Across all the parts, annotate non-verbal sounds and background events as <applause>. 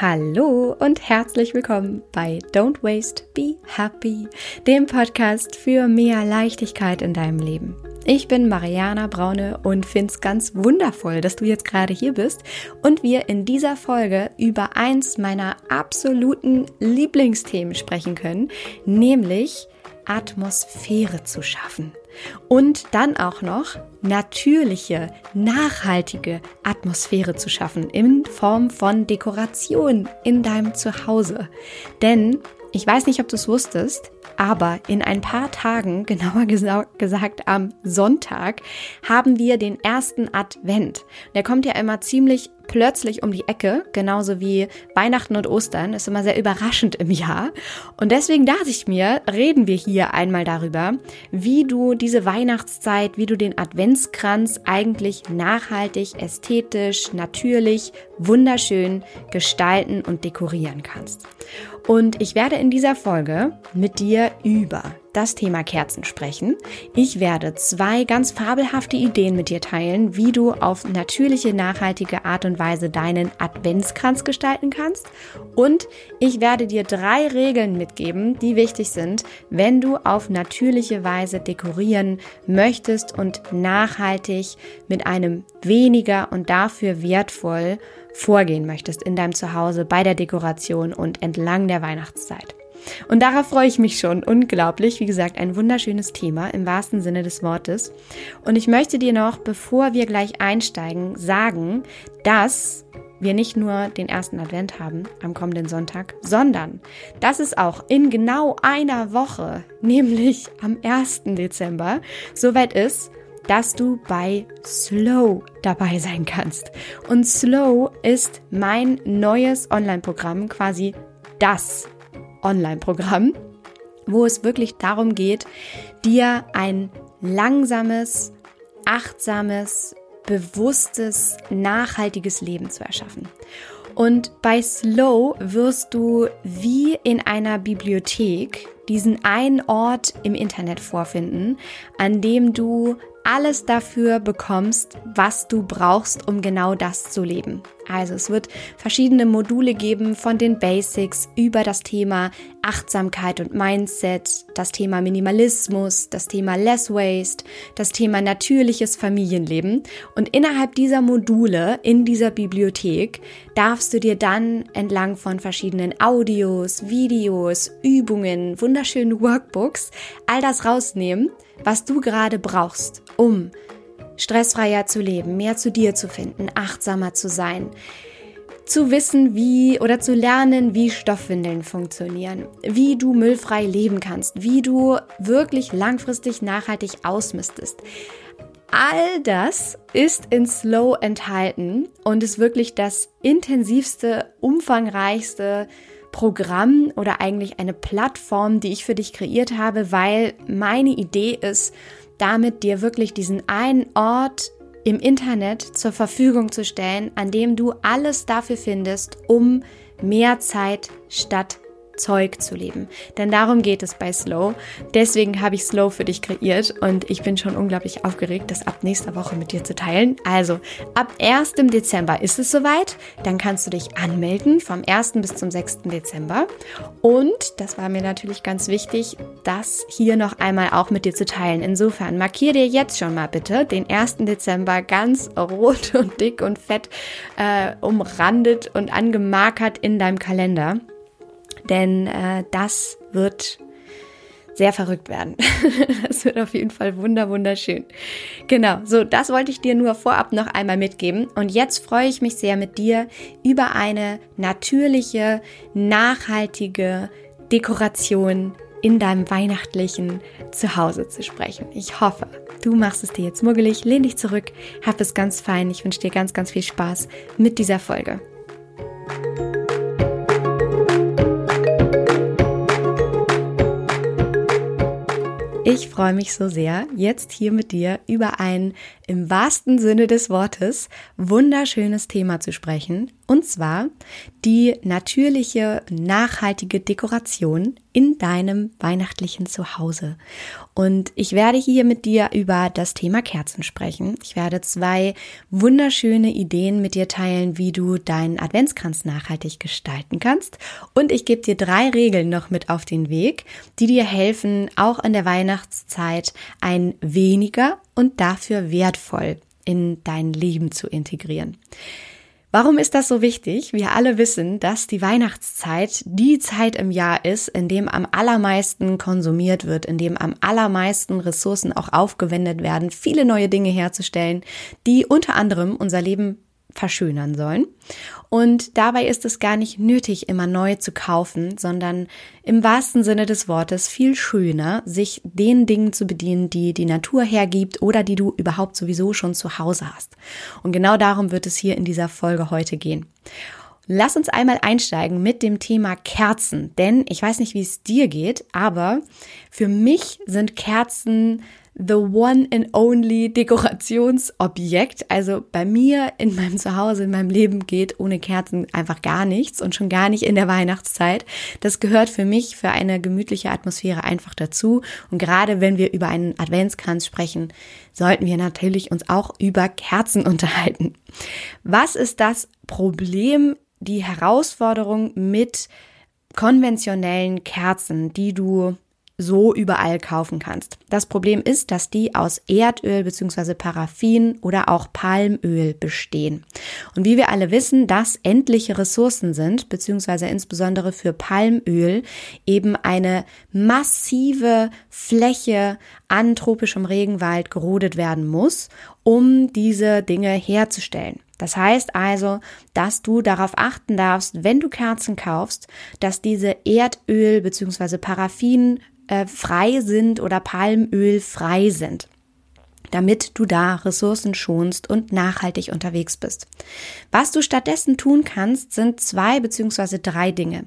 Hallo und herzlich willkommen bei Don't Waste, Be Happy, dem Podcast für mehr Leichtigkeit in deinem Leben. Ich bin Mariana Braune und finde es ganz wundervoll, dass du jetzt gerade hier bist und wir in dieser Folge über eins meiner absoluten Lieblingsthemen sprechen können, nämlich Atmosphäre zu schaffen. Und dann auch noch natürliche, nachhaltige Atmosphäre zu schaffen in Form von Dekoration in deinem Zuhause. Denn ich weiß nicht, ob du es wusstest, aber in ein paar Tagen, <laughs> genauer gesagt am Sonntag, haben wir den ersten Advent. Der kommt ja immer ziemlich plötzlich um die Ecke, genauso wie Weihnachten und Ostern, ist immer sehr überraschend im Jahr. Und deswegen dachte ich mir, reden wir hier einmal darüber, wie du diese Weihnachtszeit, wie du den Adventskranz eigentlich nachhaltig, ästhetisch, natürlich, wunderschön gestalten und dekorieren kannst. Und ich werde in dieser Folge mit dir über das Thema Kerzen sprechen. Ich werde zwei ganz fabelhafte Ideen mit dir teilen, wie du auf natürliche, nachhaltige Art und Weise deinen Adventskranz gestalten kannst. Und ich werde dir drei Regeln mitgeben, die wichtig sind, wenn du auf natürliche Weise dekorieren möchtest und nachhaltig mit einem weniger und dafür wertvoll vorgehen möchtest in deinem Zuhause bei der Dekoration und entlang der Weihnachtszeit. Und darauf freue ich mich schon unglaublich. Wie gesagt, ein wunderschönes Thema im wahrsten Sinne des Wortes. Und ich möchte dir noch, bevor wir gleich einsteigen, sagen, dass wir nicht nur den ersten Advent haben am kommenden Sonntag, sondern dass es auch in genau einer Woche, <laughs> nämlich am 1. Dezember, soweit ist, dass du bei Slow dabei sein kannst. Und Slow ist mein neues Online-Programm, quasi das Online-Programm, wo es wirklich darum geht, dir ein langsames, achtsames, bewusstes, nachhaltiges Leben zu erschaffen. Und bei Slow wirst du wie in einer Bibliothek diesen einen Ort im Internet vorfinden, an dem du alles dafür bekommst, was du brauchst, um genau das zu leben. Also es wird verschiedene Module geben von den Basics über das Thema Achtsamkeit und Mindset, das Thema Minimalismus, das Thema Less Waste, das Thema natürliches Familienleben. Und innerhalb dieser Module in dieser Bibliothek darfst du dir dann entlang von verschiedenen Audios, Videos, Übungen, wunderschönen Workbooks all das rausnehmen, was du gerade brauchst, um stressfreier zu leben, mehr zu dir zu finden, achtsamer zu sein, zu wissen, wie oder zu lernen, wie Stoffwindeln funktionieren, wie du müllfrei leben kannst, wie du wirklich langfristig nachhaltig ausmistest. All das ist in Slow enthalten und ist wirklich das intensivste, umfangreichste Programm oder eigentlich eine Plattform, die ich für dich kreiert habe, weil meine Idee ist, damit dir wirklich diesen einen Ort im Internet zur Verfügung zu stellen, an dem du alles dafür findest, um mehr Zeit statt Zeug zu leben. Denn darum geht es bei Slow. Deswegen habe ich Slow für dich kreiert und ich bin schon unglaublich aufgeregt, das ab nächster Woche mit dir zu teilen. Also, ab 1. Dezember ist es soweit. Dann kannst du dich anmelden vom 1. bis zum 6. Dezember. Und, das war mir natürlich ganz wichtig, das hier noch einmal auch mit dir zu teilen. Insofern, markier dir jetzt schon mal bitte den 1. Dezember ganz rot und dick und fett äh, umrandet und angemarkert in deinem Kalender denn äh, das wird sehr verrückt werden. <laughs> das wird auf jeden Fall wunder wunderschön. Genau, so das wollte ich dir nur vorab noch einmal mitgeben und jetzt freue ich mich sehr mit dir über eine natürliche, nachhaltige Dekoration in deinem weihnachtlichen Zuhause zu sprechen. Ich hoffe, du machst es dir jetzt muggelig, lehn dich zurück, hab es ganz fein. Ich wünsche dir ganz, ganz viel Spaß mit dieser Folge. Ich freue mich so sehr, jetzt hier mit dir über ein im wahrsten Sinne des Wortes wunderschönes Thema zu sprechen, und zwar die natürliche, nachhaltige Dekoration in deinem weihnachtlichen Zuhause. Und ich werde hier mit dir über das Thema Kerzen sprechen. Ich werde zwei wunderschöne Ideen mit dir teilen, wie du deinen Adventskranz nachhaltig gestalten kannst. Und ich gebe dir drei Regeln noch mit auf den Weg, die dir helfen, auch in der Weihnachtszeit ein weniger und dafür wertvoll in dein Leben zu integrieren. Warum ist das so wichtig? Wir alle wissen, dass die Weihnachtszeit die Zeit im Jahr ist, in dem am allermeisten konsumiert wird, in dem am allermeisten Ressourcen auch aufgewendet werden, viele neue Dinge herzustellen, die unter anderem unser Leben verschönern sollen. Und dabei ist es gar nicht nötig, immer neu zu kaufen, sondern im wahrsten Sinne des Wortes viel schöner, sich den Dingen zu bedienen, die die Natur hergibt oder die du überhaupt sowieso schon zu Hause hast. Und genau darum wird es hier in dieser Folge heute gehen. Lass uns einmal einsteigen mit dem Thema Kerzen, denn ich weiß nicht, wie es dir geht, aber für mich sind Kerzen the one and only Dekorationsobjekt. Also bei mir in meinem Zuhause, in meinem Leben geht ohne Kerzen einfach gar nichts und schon gar nicht in der Weihnachtszeit. Das gehört für mich für eine gemütliche Atmosphäre einfach dazu. Und gerade wenn wir über einen Adventskranz sprechen, sollten wir natürlich uns auch über Kerzen <laughs> unterhalten. Was ist das Problem, die Herausforderung mit konventionellen Kerzen, die du so überall kaufen kannst. Das Problem ist, dass die aus Erdöl bzw. Paraffin oder auch Palmöl bestehen. Und wie wir alle wissen, dass endliche Ressourcen sind, beziehungsweise insbesondere für Palmöl eben eine massive Fläche an tropischem Regenwald gerodet werden muss, um diese Dinge herzustellen. Das heißt also, dass du darauf achten darfst, wenn du Kerzen kaufst, dass diese Erdöl bzw. Paraffin äh, frei sind oder Palmöl frei sind damit du da Ressourcen schonst und nachhaltig unterwegs bist. Was du stattdessen tun kannst, sind zwei beziehungsweise drei Dinge.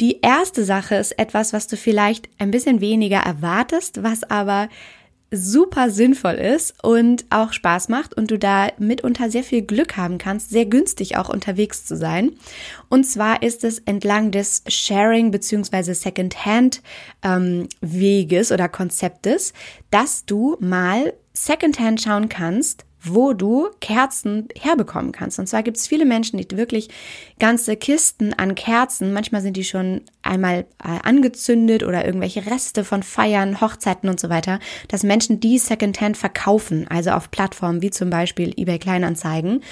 Die erste Sache ist etwas, was du vielleicht ein bisschen weniger erwartest, was aber super sinnvoll ist und auch Spaß macht und du da mitunter sehr viel Glück haben kannst, sehr günstig auch unterwegs zu sein. Und zwar ist es entlang des Sharing bzw. Secondhand ähm, Weges oder Konzeptes, dass du mal Secondhand schauen kannst, wo du Kerzen herbekommen kannst. Und zwar gibt es viele Menschen, die wirklich ganze Kisten an Kerzen, manchmal sind die schon einmal äh, angezündet oder irgendwelche Reste von Feiern, Hochzeiten und so weiter, dass Menschen die Secondhand verkaufen, also auf Plattformen wie zum Beispiel eBay Kleinanzeigen.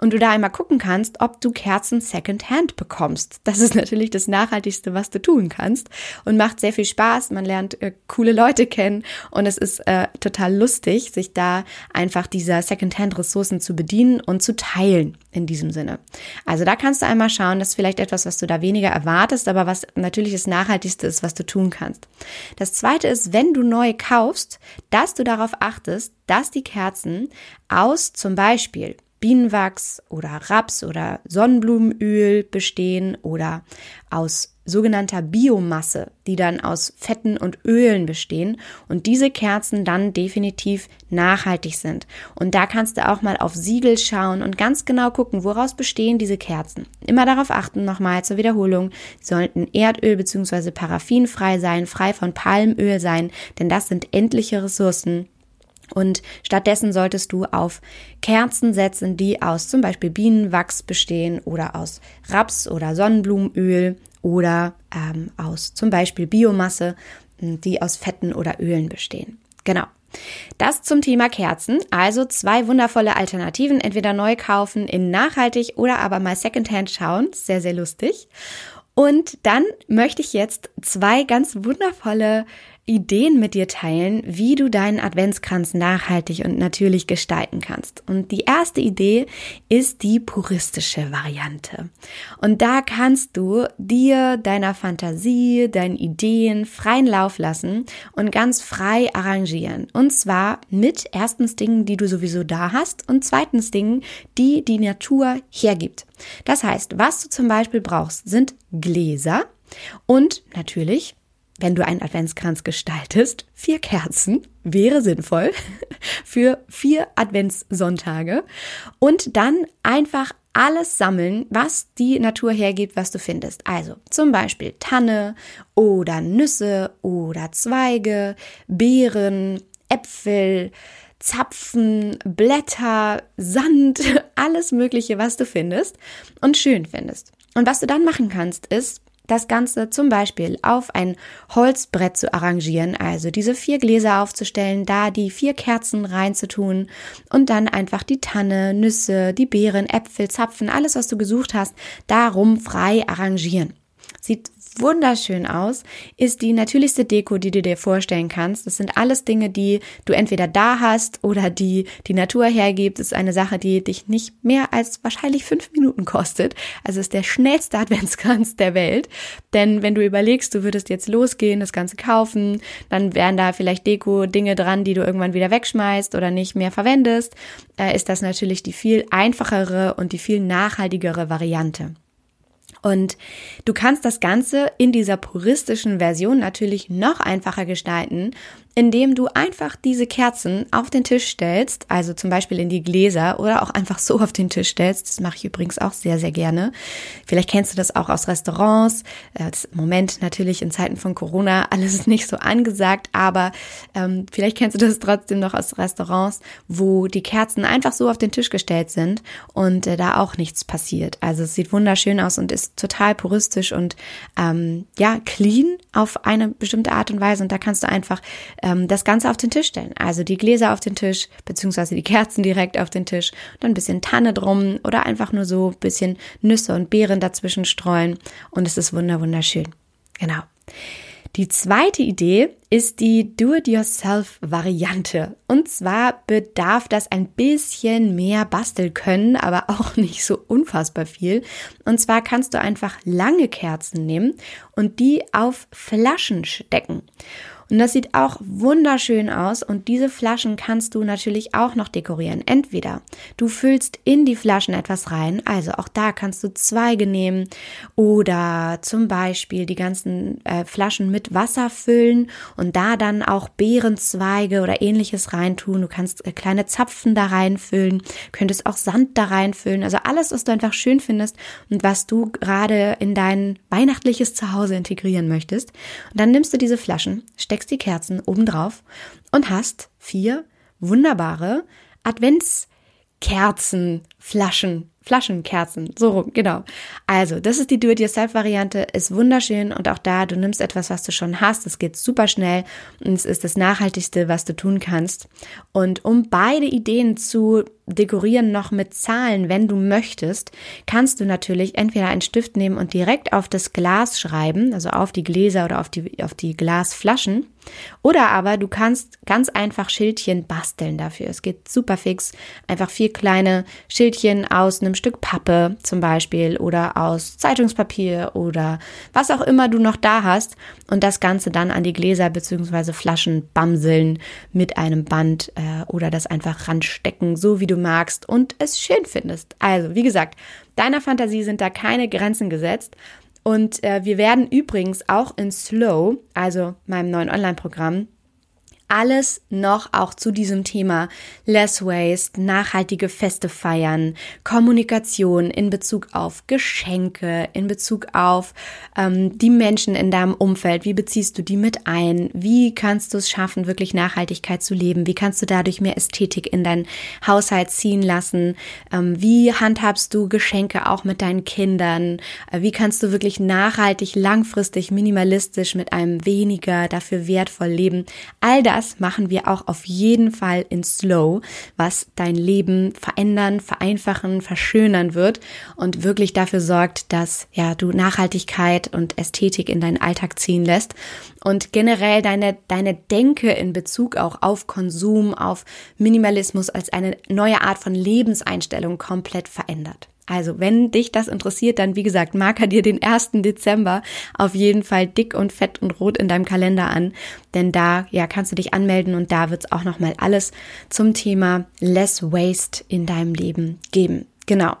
Und du da einmal gucken kannst, ob du Kerzen Secondhand bekommst. Das ist natürlich das Nachhaltigste, was du tun kannst und macht sehr viel Spaß. Man lernt äh, coole Leute kennen und es ist äh, total lustig, sich da einfach dieser Secondhand Secondhand-Ressourcen zu bedienen und zu teilen in diesem Sinne. Also da kannst du einmal schauen, das ist vielleicht etwas, was du da weniger erwartest, aber was natürlich das Nachhaltigste ist, was du tun kannst. Das zweite ist, wenn du neu kaufst, dass du darauf achtest, dass die Kerzen aus zum Beispiel Bienenwachs oder Raps oder Sonnenblumenöl bestehen oder aus sogenannter Biomasse, die dann aus Fetten und Ölen bestehen und diese Kerzen dann definitiv nachhaltig sind. Und da kannst du auch mal auf Siegel schauen und ganz genau gucken, woraus bestehen diese Kerzen. Immer darauf achten, nochmal zur Wiederholung, sie sollten Erdöl bzw. paraffinfrei sein, frei von Palmöl sein, denn das sind endliche Ressourcen, und stattdessen solltest du auf Kerzen setzen, die aus zum Beispiel Bienenwachs bestehen oder aus Raps oder Sonnenblumenöl oder ähm, aus zum Beispiel Biomasse, die aus Fetten oder Ölen bestehen. Genau. Das zum Thema Kerzen. Also zwei wundervolle Alternativen. Entweder neu kaufen in nachhaltig oder aber mal Secondhand schauen. Sehr, sehr lustig. Und dann möchte ich jetzt zwei ganz wundervolle Ideen mit dir teilen, wie du deinen Adventskranz nachhaltig und natürlich gestalten kannst. Und die erste Idee ist die puristische Variante. Und da kannst du dir deiner Fantasie, deinen Ideen freien Lauf lassen und ganz frei arrangieren. Und zwar mit erstens Dingen, die du sowieso da hast und zweitens Dingen, die die Natur hergibt. Das heißt, was du zum Beispiel brauchst, sind Gläser und natürlich wenn du einen Adventskranz gestaltest, vier Kerzen wäre sinnvoll <laughs> für vier Adventssonntage und dann einfach alles sammeln, was die Natur hergibt, was du findest. Also zum Beispiel Tanne oder Nüsse oder Zweige, Beeren, Äpfel, Zapfen, Blätter, Sand, <laughs> alles Mögliche, was du findest und schön findest. Und was du dann machen kannst, ist, das Ganze zum Beispiel auf ein Holzbrett zu arrangieren, also diese vier Gläser aufzustellen, da die vier Kerzen reinzutun und dann einfach die Tanne, Nüsse, die Beeren, Äpfel, Zapfen, alles, was du gesucht hast, darum frei arrangieren. Sieht wunderschön aus, ist die natürlichste Deko, die du dir vorstellen kannst. Das sind alles Dinge, die du entweder da hast oder die die Natur hergibt. Das ist eine Sache, die dich nicht mehr als wahrscheinlich fünf Minuten kostet. Also ist der schnellste <laughs> Adventskranz der Welt. Denn wenn du überlegst, du würdest jetzt losgehen, das Ganze kaufen, dann wären da vielleicht Deko-Dinge dran, die du irgendwann wieder wegschmeißt oder nicht mehr verwendest, äh, ist das natürlich die viel einfachere und die viel nachhaltigere Variante. Und du kannst das Ganze in dieser puristischen Version natürlich noch einfacher gestalten, indem du einfach diese Kerzen auf den Tisch stellst, also zum Beispiel in die Gläser oder auch einfach so auf den Tisch stellst. Das mache ich übrigens auch sehr, sehr gerne. Vielleicht kennst du das auch aus Restaurants. Äh, das Im Moment natürlich in Zeiten von Corona alles <laughs> nicht so angesagt, aber ähm, vielleicht kennst du das trotzdem noch aus Restaurants, wo die Kerzen einfach so auf den Tisch gestellt sind und äh, da auch nichts passiert. Also es sieht wunderschön aus und ist total puristisch und ähm, ja, clean auf eine bestimmte Art und Weise. Und da kannst du einfach ähm, das Ganze auf den Tisch stellen. Also die Gläser auf den Tisch, beziehungsweise die Kerzen direkt auf den Tisch, dann ein bisschen Tanne drum oder einfach nur so ein bisschen Nüsse und Beeren dazwischen streuen. Und es ist wunder wunderschön. Genau. Die zweite Idee ist die Do-it-yourself-Variante. Und zwar bedarf das ein bisschen mehr Bastelkönnen, aber auch <laughs> nicht so unfassbar viel. Und zwar kannst du einfach lange Kerzen nehmen und die auf Flaschen stecken. Und das sieht auch wunderschön aus und diese Flaschen kannst du natürlich auch noch dekorieren. Entweder du füllst in die Flaschen etwas rein, also auch da kannst du Zweige nehmen oder zum Beispiel die ganzen äh, Flaschen mit Wasser füllen und da dann auch Beerenzweige oder ähnliches reintun. Du kannst äh, kleine Zapfen da reinfüllen, könntest auch Sand da reinfüllen. Also alles, was du einfach schön findest und was du gerade in dein weihnachtliches Zuhause integrieren möchtest. Und dann nimmst du diese Flaschen, steckst steckst die Kerzen oben drauf und hast vier wunderbare Adventskerzenflaschen Flaschenkerzen, so rum, genau. Also, das ist die Do-it-yourself-Variante, ist wunderschön und auch da, du nimmst etwas, was du schon hast, es geht super schnell und es ist das Nachhaltigste, was du tun kannst. Und um beide Ideen zu dekorieren noch mit Zahlen, wenn du möchtest, kannst du natürlich entweder einen Stift nehmen und direkt auf das Glas schreiben, also auf die Gläser oder auf die, auf die Glasflaschen. Oder aber du kannst ganz einfach Schildchen basteln dafür. Es geht super fix. Einfach vier kleine Schildchen aus einem Stück Pappe zum Beispiel oder aus Zeitungspapier oder was auch immer du noch da hast und das Ganze dann an die Gläser bzw. Flaschen bamseln mit einem Band äh, oder das einfach ranstecken, so wie du magst und es schön findest. Also, wie gesagt, deiner Fantasie sind da keine Grenzen gesetzt. Und äh, wir werden übrigens auch in Slow, also meinem neuen Online-Programm, alles noch auch zu diesem Thema Less Waste, nachhaltige Feste feiern, Kommunikation in Bezug auf Geschenke, in Bezug auf ähm, die Menschen in deinem Umfeld. Wie beziehst du die mit ein? Wie kannst du es schaffen, wirklich Nachhaltigkeit zu leben? Wie kannst du dadurch mehr Ästhetik in deinen Haushalt ziehen lassen? Ähm, wie handhabst du Geschenke auch mit deinen Kindern? Äh, wie kannst du wirklich nachhaltig, langfristig, minimalistisch mit einem weniger dafür wertvoll leben? All das das machen wir auch auf jeden Fall in Slow, was dein Leben verändern, vereinfachen, verschönern wird und wirklich dafür sorgt, dass ja du Nachhaltigkeit und Ästhetik in deinen Alltag ziehen lässt und generell deine deine Denke in Bezug auch auf Konsum, auf Minimalismus als eine neue Art von Lebenseinstellung komplett verändert. Also, wenn dich das interessiert, dann wie gesagt, marker dir den 1. Dezember auf jeden Fall dick und fett und rot in deinem Kalender an, denn da ja kannst du dich anmelden und da wird es auch noch mal alles zum Thema Less Waste in deinem Leben geben. Genau.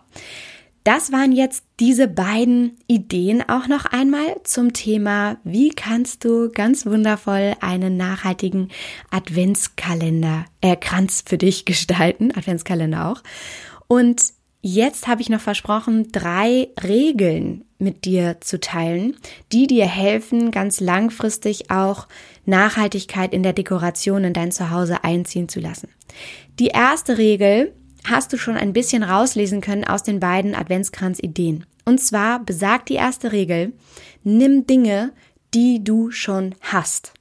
Das waren jetzt diese beiden Ideen auch noch einmal zum Thema, wie kannst du ganz wundervoll einen nachhaltigen Adventskalender, äh, Kranz für dich <laughs> gestalten, Adventskalender auch. Und jetzt habe ich noch versprochen, drei Regeln mit dir zu teilen, die dir helfen, ganz langfristig auch Nachhaltigkeit in der Dekoration in dein Zuhause einziehen zu lassen. Die erste Regel hast du schon ein bisschen rauslesen können aus den beiden Adventskranz-Ideen. Und zwar besagt die erste Regel, nimm Dinge, die du schon hast.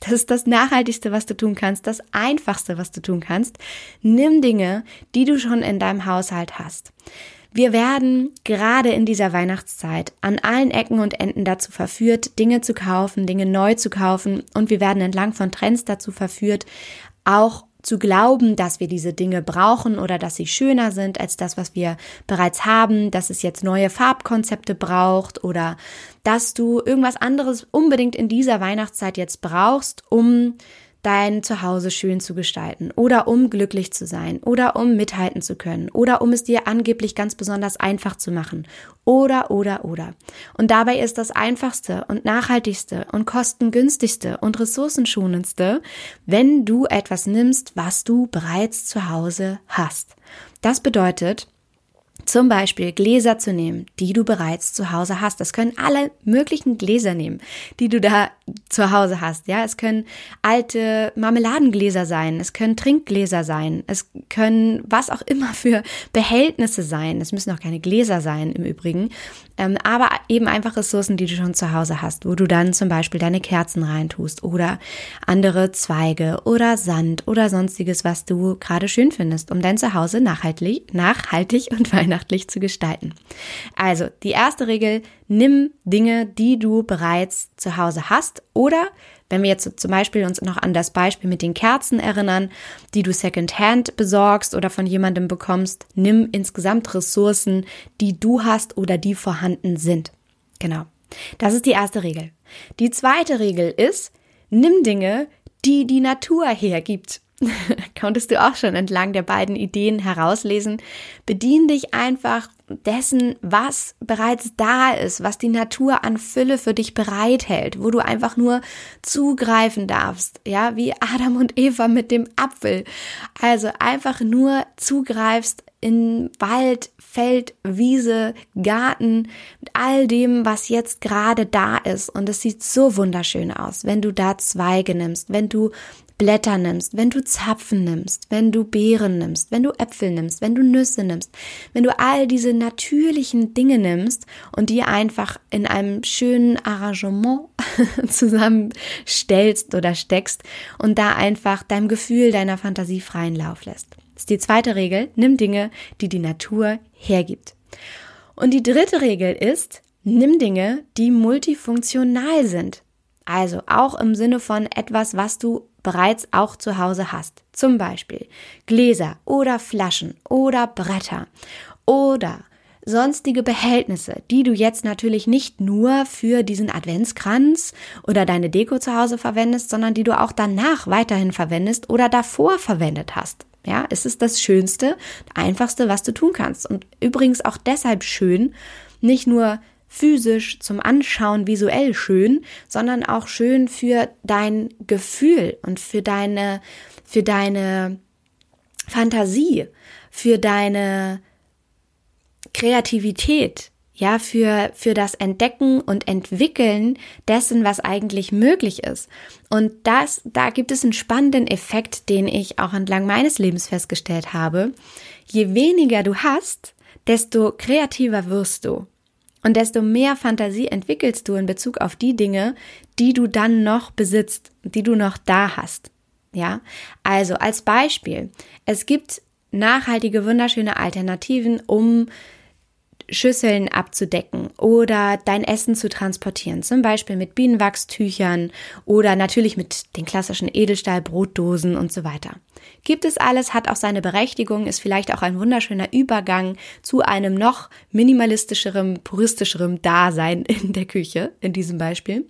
Das ist das Nachhaltigste, was du tun kannst, das Einfachste, was du tun kannst. Nimm Dinge, die du schon in deinem Haushalt hast. Wir werden gerade in dieser Weihnachtszeit an allen Ecken und Enden dazu verführt, Dinge zu kaufen, Dinge neu zu kaufen und wir werden entlang von Trends dazu verführt, auch zu glauben, dass wir diese Dinge brauchen oder dass sie schöner sind als das, was wir bereits haben, dass es jetzt neue Farbkonzepte braucht oder dass du irgendwas anderes unbedingt in dieser Weihnachtszeit jetzt brauchst, um dein Zuhause schön zu gestalten oder um glücklich zu sein oder um mithalten zu können oder um es dir angeblich ganz besonders einfach zu machen oder oder oder. Und dabei ist das einfachste und nachhaltigste und kostengünstigste und ressourcenschonendste, wenn du etwas nimmst, was du bereits zu Hause hast. Das bedeutet, zum Beispiel Gläser zu nehmen, die du bereits zu Hause hast. Das können alle möglichen Gläser nehmen, die du da zu Hause hast. Ja, es können alte Marmeladengläser sein, es können Trinkgläser sein, es können was auch immer für Behältnisse sein. Es müssen auch keine Gläser sein im Übrigen, ähm, aber eben einfach Ressourcen, die du schon zu Hause hast, wo du dann zum Beispiel deine Kerzen reintust oder andere Zweige oder Sand oder sonstiges, was du gerade schön findest, um dein Zuhause nachhaltig, nachhaltig und <laughs> weihnachtlich zu gestalten. Also die erste Regel, nimm Dinge, die du bereits zu Hause hast oder wenn wir jetzt zum Beispiel uns noch an das Beispiel mit den Kerzen erinnern, die du secondhand besorgst oder von jemandem bekommst, nimm insgesamt Ressourcen, die du hast oder die vorhanden sind. Genau. Das ist die erste Regel. Die zweite Regel ist, nimm Dinge, die die Natur hergibt. <laughs> konntest du auch schon entlang der beiden Ideen herauslesen. Bedien dich einfach dessen, was bereits da ist, was die Natur an Fülle für dich bereithält, wo du einfach nur zugreifen darfst, ja, wie Adam und Eva mit dem Apfel. Also einfach nur zugreifst in Wald, Feld, Wiese, Garten, mit all dem, was jetzt gerade da ist. Und es sieht so wunderschön aus, wenn du da Zweige nimmst, wenn du Blätter nimmst, wenn du Zapfen nimmst, wenn du Beeren nimmst, wenn du Äpfel nimmst, wenn du Nüsse nimmst, wenn du all diese natürlichen Dinge nimmst und die einfach in einem schönen Arrangement <laughs> zusammenstellst oder steckst und da einfach deinem Gefühl, deiner Fantasie freien Lauf lässt. Das ist die zweite Regel. Nimm Dinge, die die Natur hergibt. Und die dritte Regel ist, nimm Dinge, die multifunktional sind. Also auch im Sinne von etwas, was du bereits auch zu Hause hast. Zum Beispiel Gläser oder Flaschen oder Bretter oder sonstige Behältnisse, die du jetzt natürlich nicht nur für diesen Adventskranz oder deine Deko zu Hause verwendest, sondern die du auch danach weiterhin verwendest oder davor verwendet hast. Ja, es ist das Schönste, einfachste, was du tun kannst. Und übrigens auch deshalb schön, nicht nur physisch zum Anschauen visuell schön, sondern auch schön für dein Gefühl und für deine, für deine Fantasie, für deine Kreativität, ja, für, für das Entdecken und Entwickeln dessen, was eigentlich möglich ist. Und das, da gibt es einen spannenden Effekt, den ich auch entlang meines Lebens festgestellt habe. Je weniger du hast, desto kreativer wirst du. Und desto mehr Fantasie entwickelst du in Bezug auf die Dinge, die du dann noch besitzt, die du noch da hast. Ja, also als Beispiel, es gibt nachhaltige, wunderschöne Alternativen, um Schüsseln abzudecken oder dein Essen zu transportieren, zum Beispiel mit Bienenwachstüchern oder natürlich mit den klassischen Edelstahl-Brotdosen und so weiter. Gibt es alles, hat auch seine Berechtigung, ist vielleicht auch ein wunderschöner Übergang zu einem noch minimalistischerem, puristischerem Dasein in der Küche, in diesem Beispiel.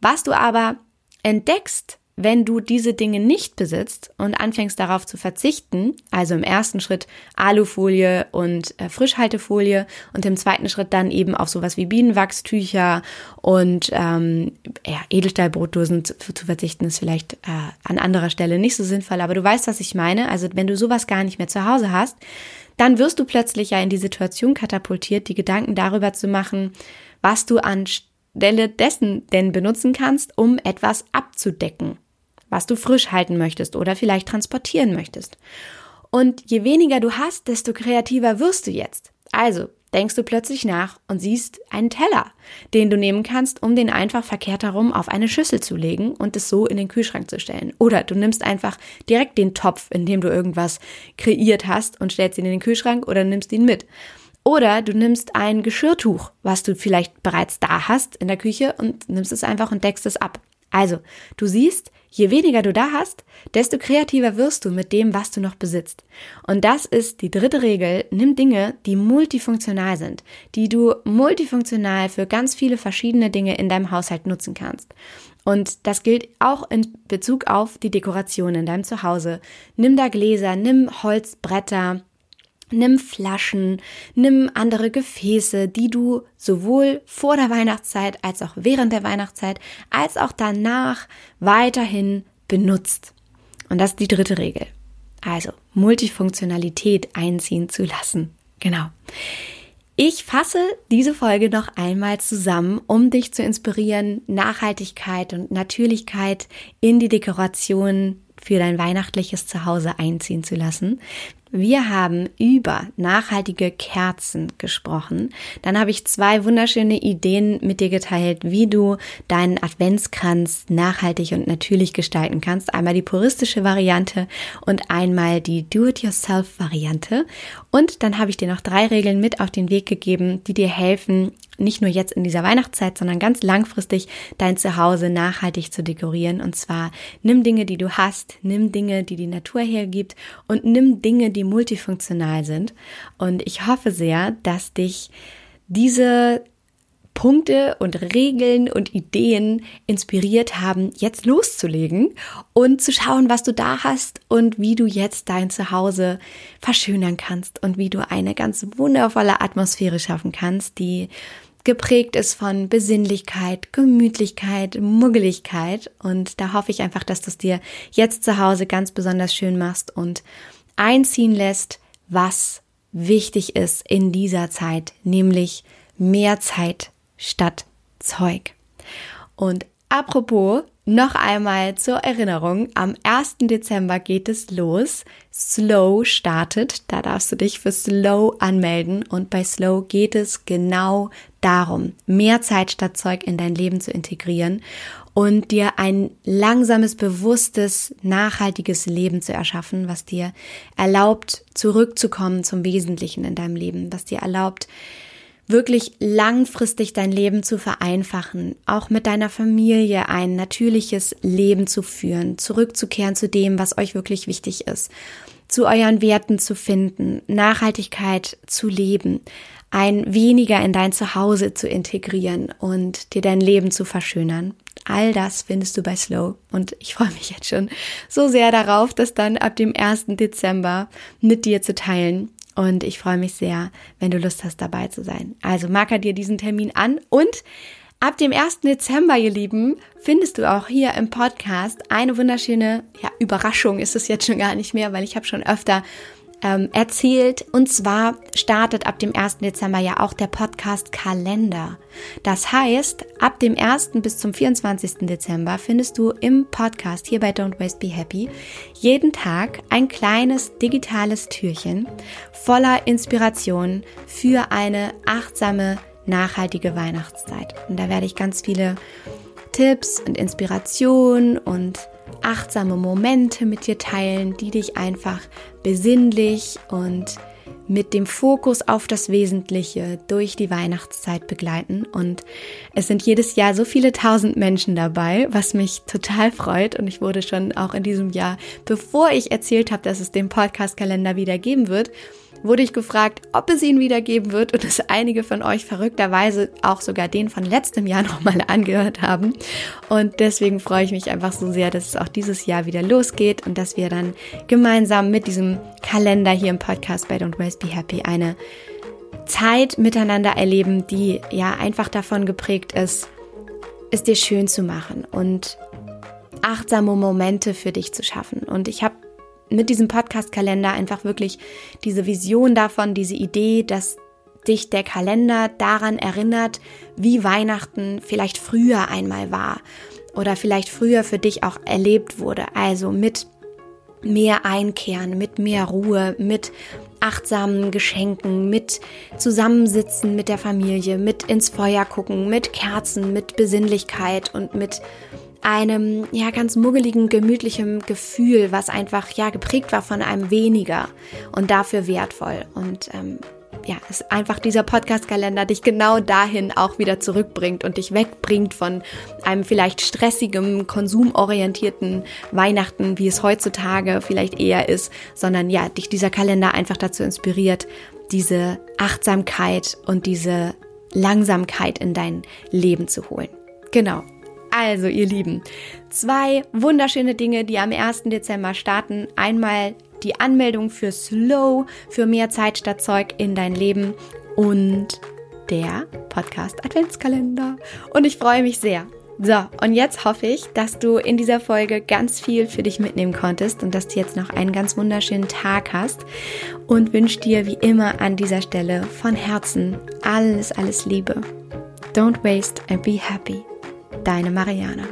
Was du aber entdeckst, wenn du diese Dinge nicht besitzt und anfängst darauf zu verzichten, also im ersten Schritt Alufolie und äh, Frischhaltefolie und im zweiten Schritt dann eben auf sowas wie Bienenwachstücher und ähm, ja, Edelstahlbrotdosen zu, zu, verzichten, ist vielleicht äh, an anderer Stelle nicht so sinnvoll, aber du weißt, was ich meine. Also wenn du sowas gar nicht mehr zu Hause hast, dann wirst du plötzlich ja in die Situation katapultiert, die Gedanken darüber zu machen, was du anstelle dessen denn benutzen kannst, um etwas abzudecken was du frisch halten möchtest oder vielleicht transportieren möchtest. Und je weniger du hast, desto kreativer wirst du jetzt. Also denkst du plötzlich nach und siehst einen Teller, den du nehmen kannst, um den einfach verkehrt herum auf eine Schüssel zu legen und es so in den Kühlschrank zu stellen. Oder du nimmst einfach direkt den Topf, in dem du irgendwas kreiert hast und stellst ihn in den Kühlschrank oder nimmst ihn mit. Oder du nimmst ein Geschirrtuch, was du vielleicht bereits da hast in der Küche und nimmst es einfach und deckst es ab. Also, du siehst, Je weniger du da hast, desto kreativer wirst du mit dem, was du noch besitzt. Und das ist die dritte Regel. Nimm Dinge, die multifunktional sind, die du multifunktional für ganz viele verschiedene Dinge in deinem Haushalt nutzen kannst. Und das gilt auch in Bezug auf die Dekoration in deinem Zuhause. Nimm da Gläser, nimm Holzbretter, Nimm Flaschen, nimm andere Gefäße, die du sowohl vor der Weihnachtszeit als auch während der Weihnachtszeit als auch danach weiterhin benutzt. Und das ist die dritte Regel. Also Multifunktionalität einziehen zu lassen. Genau. Ich fasse diese Folge noch einmal zusammen, um dich zu inspirieren, Nachhaltigkeit und Natürlichkeit in die Dekoration für dein weihnachtliches Zuhause einziehen zu lassen. Wir haben über nachhaltige Kerzen gesprochen. Dann habe ich zwei wunderschöne Ideen mit dir geteilt, wie du deinen Adventskranz nachhaltig und natürlich gestalten kannst. Einmal die puristische Variante und einmal die Do-it-yourself-Variante. Und dann habe ich dir noch drei Regeln mit auf den Weg gegeben, die dir helfen, nicht nur jetzt in dieser Weihnachtszeit, sondern ganz langfristig dein Zuhause nachhaltig zu dekorieren. Und zwar nimm Dinge, die du hast, nimm Dinge, die die Natur hergibt und nimm Dinge, die multifunktional sind. Und ich hoffe sehr, dass dich diese Punkte und Regeln und Ideen inspiriert haben, jetzt loszulegen und zu schauen, was du da hast und wie du jetzt dein Zuhause verschönern kannst und wie du eine ganz wundervolle Atmosphäre schaffen kannst, die geprägt ist von Besinnlichkeit, Gemütlichkeit, Muggeligkeit. Und da hoffe ich einfach, dass du es dir jetzt zu Hause ganz besonders schön machst und einziehen lässt, was wichtig ist in dieser Zeit, nämlich mehr Zeit statt Zeug. Und apropos noch einmal zur Erinnerung, am 1. Dezember geht es los. Slow startet, da darfst du dich für Slow anmelden und bei Slow geht es genau darum, mehr Zeit statt Zeug in dein Leben zu integrieren und dir ein langsames, bewusstes, nachhaltiges Leben zu erschaffen, was dir erlaubt, zurückzukommen zum Wesentlichen in deinem Leben, was dir erlaubt, wirklich langfristig dein Leben zu vereinfachen, auch mit deiner Familie ein natürliches Leben zu führen, zurückzukehren zu dem, was euch wirklich wichtig ist, zu euren Werten zu finden, Nachhaltigkeit zu leben, ein weniger in dein Zuhause zu integrieren und dir dein Leben zu verschönern. All das findest du bei Slow und ich freue mich jetzt schon so sehr darauf, das dann ab dem 1. Dezember mit dir zu teilen. Und ich freue mich sehr, wenn du Lust hast, dabei zu sein. Also marker dir diesen Termin an und ab dem 1. Dezember, ihr Lieben, findest du auch hier im Podcast eine wunderschöne ja, Überraschung ist es jetzt schon gar nicht mehr, weil ich habe schon öfter ähm, erzählt. Und zwar startet ab dem 1. Dezember ja auch der Podcast Kalender. Das heißt, ab dem 1. bis zum 24. Dezember findest du im Podcast hier bei Don't Waste Be Happy jeden Tag ein kleines digitales Türchen voller Inspiration für eine achtsame, nachhaltige Weihnachtszeit. Und da werde ich ganz viele Tipps und Inspirationen und achtsame Momente mit dir teilen, die dich einfach besinnlich und mit dem Fokus auf das Wesentliche durch die Weihnachtszeit begleiten. Und es sind jedes Jahr so viele tausend Menschen dabei, was mich total freut. Und ich wurde schon auch in diesem Jahr, bevor ich erzählt habe, dass es den Podcast-Kalender wieder geben wird, wurde ich gefragt, ob es ihn wieder geben wird und es einige von euch verrückterweise auch sogar den von letztem Jahr <laughs> nochmal angehört haben. Und deswegen freue ich mich einfach so sehr, dass es auch dieses Jahr wieder losgeht und dass wir dann gemeinsam mit diesem Kalender hier im Podcast bei Don't Waste Be Happy eine Zeit miteinander erleben, die ja einfach davon geprägt ist, es dir schön zu machen und achtsame Momente für dich zu schaffen. Und ich habe mit diesem Podcast-Kalender einfach wirklich diese Vision davon, diese Idee, dass dich der Kalender daran erinnert, wie Weihnachten vielleicht früher einmal war oder vielleicht früher für dich auch erlebt wurde. Also mit mehr Einkehren, mit mehr Ruhe, mit achtsamen Geschenken, mit Zusammensitzen mit der Familie, mit ins Feuer gucken, mit Kerzen, mit Besinnlichkeit und mit einem ja ganz muggeligen, gemütlichen Gefühl, was einfach ja geprägt war von einem weniger und dafür wertvoll. Und ähm, ja, ist einfach dieser Podcast-Kalender dich genau dahin auch wieder zurückbringt und dich wegbringt von einem vielleicht stressigem, konsumorientierten Weihnachten, wie es heutzutage vielleicht eher ist, sondern ja, dich dieser Kalender einfach dazu inspiriert, diese Achtsamkeit und diese Langsamkeit in dein Leben zu holen. Genau. Also, ihr Lieben, zwei wunderschöne Dinge, die am 1. Dezember starten. Einmal die Anmeldung für Slow, für mehr Zeit statt Zeug in dein Leben und der Podcast Adventskalender. Und ich freue mich sehr. So, und jetzt hoffe ich, dass du in dieser Folge ganz viel für dich mitnehmen konntest und dass du jetzt noch einen ganz wunderschönen Tag hast und wünsche dir wie immer an dieser Stelle von Herzen alles, alles Liebe. Don't waste and be happy. Deine Mariana.